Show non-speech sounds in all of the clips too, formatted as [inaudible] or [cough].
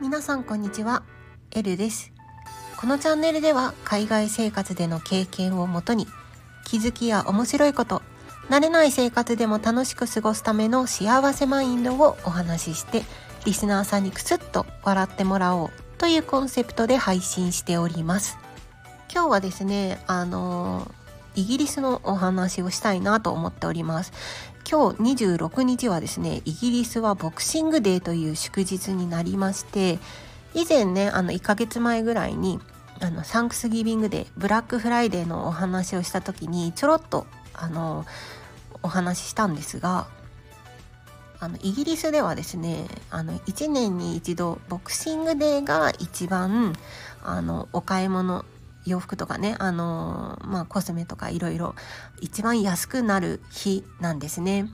皆さんこんにちは、エルです。このチャンネルでは海外生活での経験をもとに気づきや面白いこと、慣れない生活でも楽しく過ごすための幸せマインドをお話ししてリスナーさんにクスッと笑ってもらおうというコンセプトで配信しております。今日はですね、あのイギリスのお話をしたいなと思っております。今日26日はですね、イギリスはボクシングデーという祝日になりまして、以前ね、あの1ヶ月前ぐらいに、あのサンクスギビングデー、ブラックフライデーのお話をした時にちょろっとあのお話ししたんですが、あのイギリスではですね、あの1年に一度ボクシングデーが一番あのお買い物洋服とかね、あのまあ、コスメとかいろいろ一番安くなる日なんですね。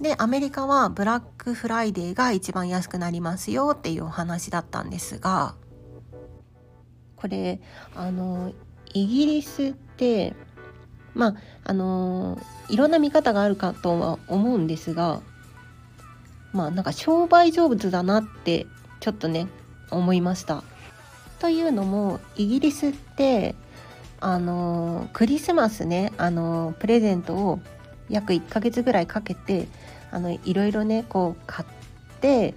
で、アメリカはブラックフライデーが一番安くなりますよっていうお話だったんですが、これ、あの、イギリスって、まあ、あの、いろんな見方があるかとは思うんですが、まあ、なんか商売上手だなってちょっとね、思いました。というのもイギリスってあのクリスマスねあのプレゼントを約1ヶ月ぐらいかけてあのいろいろねこう買って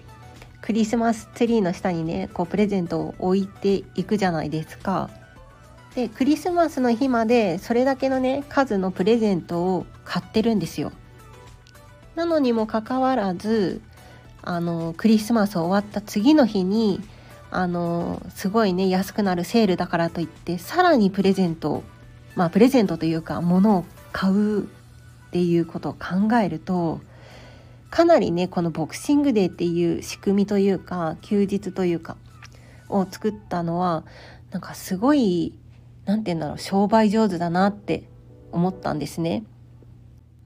クリスマスツリーの下にねこうプレゼントを置いていくじゃないですか。でクリスマスの日までそれだけのね数のプレゼントを買ってるんですよ。なのにもかかわらずあのクリスマス終わった次の日にあのすごいね安くなるセールだからといってさらにプレゼントまあプレゼントというか物を買うっていうことを考えるとかなりねこのボクシングデーっていう仕組みというか休日というかを作ったのはなんかすごい何て言うんだろう商売上手だなって思ったんですね。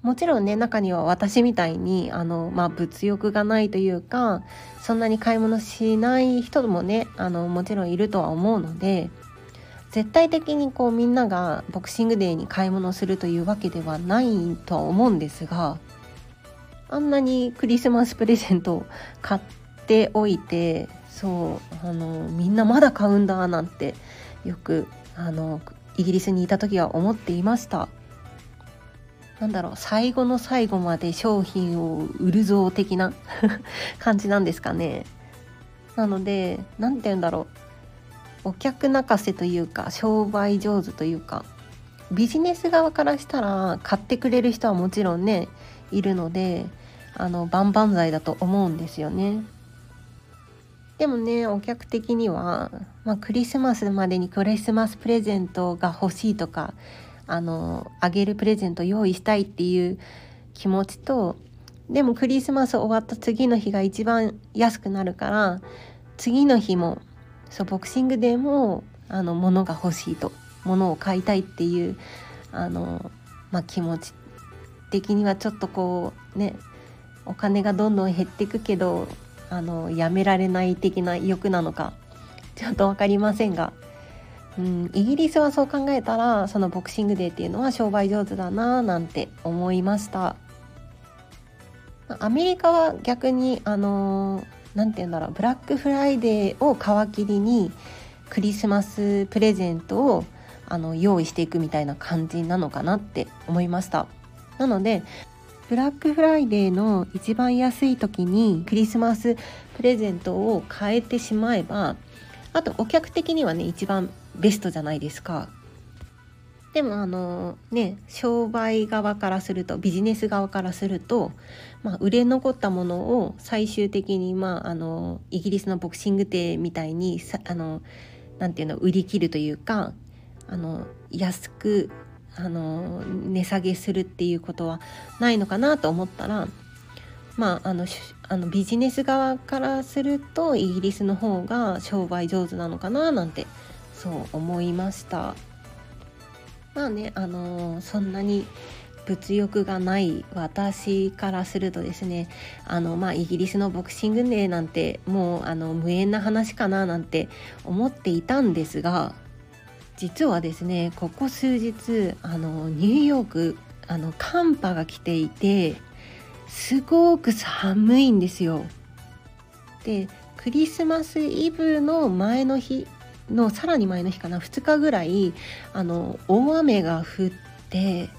もちろんね中には私みたいにあの、まあ、物欲がないというかそんなに買い物しない人もねあのもちろんいるとは思うので絶対的にこうみんながボクシングデーに買い物するというわけではないとは思うんですがあんなにクリスマスプレゼントを買っておいてそうあのみんなまだ買うんだなんてよくあのイギリスにいた時は思っていました。なんだろう最後の最後まで商品を売るぞ的な [laughs] 感じなんですかね。なので何て言うんだろうお客泣かせというか商売上手というかビジネス側からしたら買ってくれる人はもちろんねいるのであの万々歳だと思うんですよね。でもねお客的には、まあ、クリスマスまでにクリスマスプレゼントが欲しいとかあのあげるプレゼント用意したいっていう気持ちとでもクリスマス終わった次の日が一番安くなるから次の日もそうボクシングデーもあの物が欲しいと物を買いたいっていうあの、まあ、気持ち的にはちょっとこうねお金がどんどん減っていくけどあのやめられない的な欲なのかちょっと分かりませんがうん、イギリスはそう考えたらそのボクシングデーっていうのは商売上手だななんて思いました。アメリカは逆にあの何て言うんだろうブラックフライデーを皮切りにクリスマスプレゼントをあの用意していくみたいな感じなのかなって思いました。なのでブラックフライデーの一番安い時にクリスマスプレゼントを買えてしまえばあとお客的にはね一番ベストじゃないですか。でもあのね商売側からするとビジネス側からすると、まあ、売れ残ったものを最終的に、まあ、あのイギリスのボクシングデーみたいにさあのなんていうの売り切るというかあの安くあの値下げするっていうことはないのかなと思ったらまああのあのビジネス側からするとイギリスの方が商売上手なのかななんてそう思いましたまあねあのー、そんなに物欲がない私からするとですねあのまあイギリスのボクシングデーなんてもうあの無縁な話かななんて思っていたんですが実はですねここ数日あのニューヨークあの寒波が来ていてすごく寒いんですよ。でクリスマスイブの前の日のさらに前の日かな2日ぐらいあの大雨が降って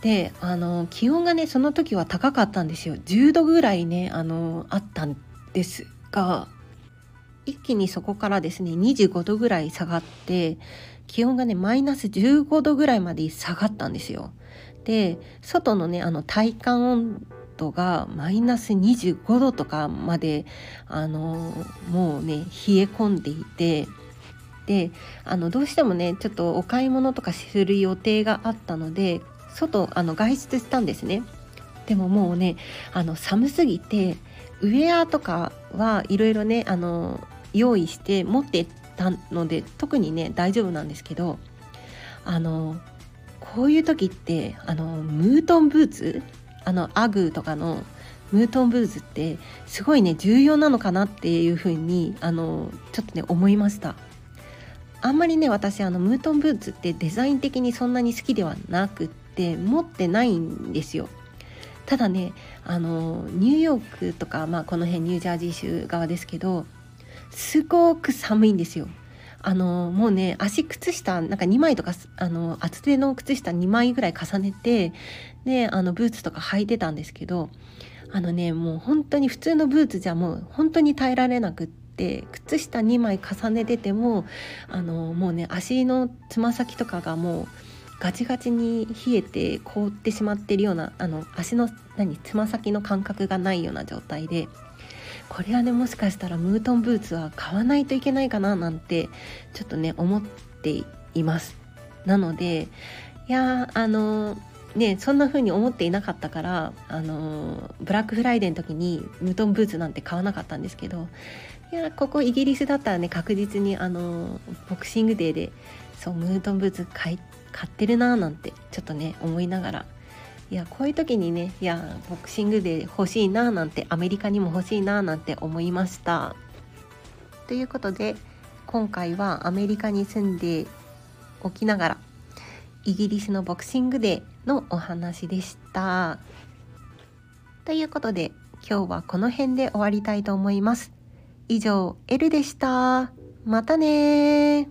であの気温がねその時は高かったんですよ10度ぐらいねあのあったんですが一気にそこからですね25度ぐらい下がって気温がねマイナス15度ぐらいまで下がったんですよ。で外のねあの体感温度がマイナス25度とかまであのもうね冷え込んでいてであのどうしてもねちょっとお買い物とかする予定があったので外あの外出したんですね。でももうねあの寒すぎてウェアとかはいろいろねあの用意して持ってたので特にね大丈夫なんですけどあのこういう時ってあのムートンブーツ？あのアグーとかのムートンブーツってすごいね重要なのかなっていうふうにあのちょっとね思いましたあんまりね私あのムートンブーツってデザイン的にそんなに好きではなくって持ってないんですよただねあのニューヨークとか、まあ、この辺ニュージャージー州側ですけどすごく寒いんですよ。あのもうね足靴下なんか2枚とかあの厚手の靴下2枚ぐらい重ねてであのブーツとか履いてたんですけどあのねもう本当に普通のブーツじゃもう本当に耐えられなくって靴下2枚重ねててもあのもうね足のつま先とかがもうガチガチに冷えて凍ってしまってるようなあの足の何つま先の感覚がないような状態でこれはねもしかしたらムートンブーツは買わないといけないかななんてちょっとね思っています。なのでいやあのねそんな風に思っていなかったからあのブラックフライデーの時にムトンブーツなんて買わなかったんですけどいやここイギリスだったらね確実にあのボクシングデーでそうムートンブーツ買買ってるなーなんてちょっとね思いながらいやこういう時にねいやボクシングで欲しいななんてアメリカにも欲しいななんて思いました。ということで今回はアメリカに住んでおきながらイギリスのボクシングデーのお話でした。ということで今日はこの辺で終わりたいと思います。以上、L でした。またね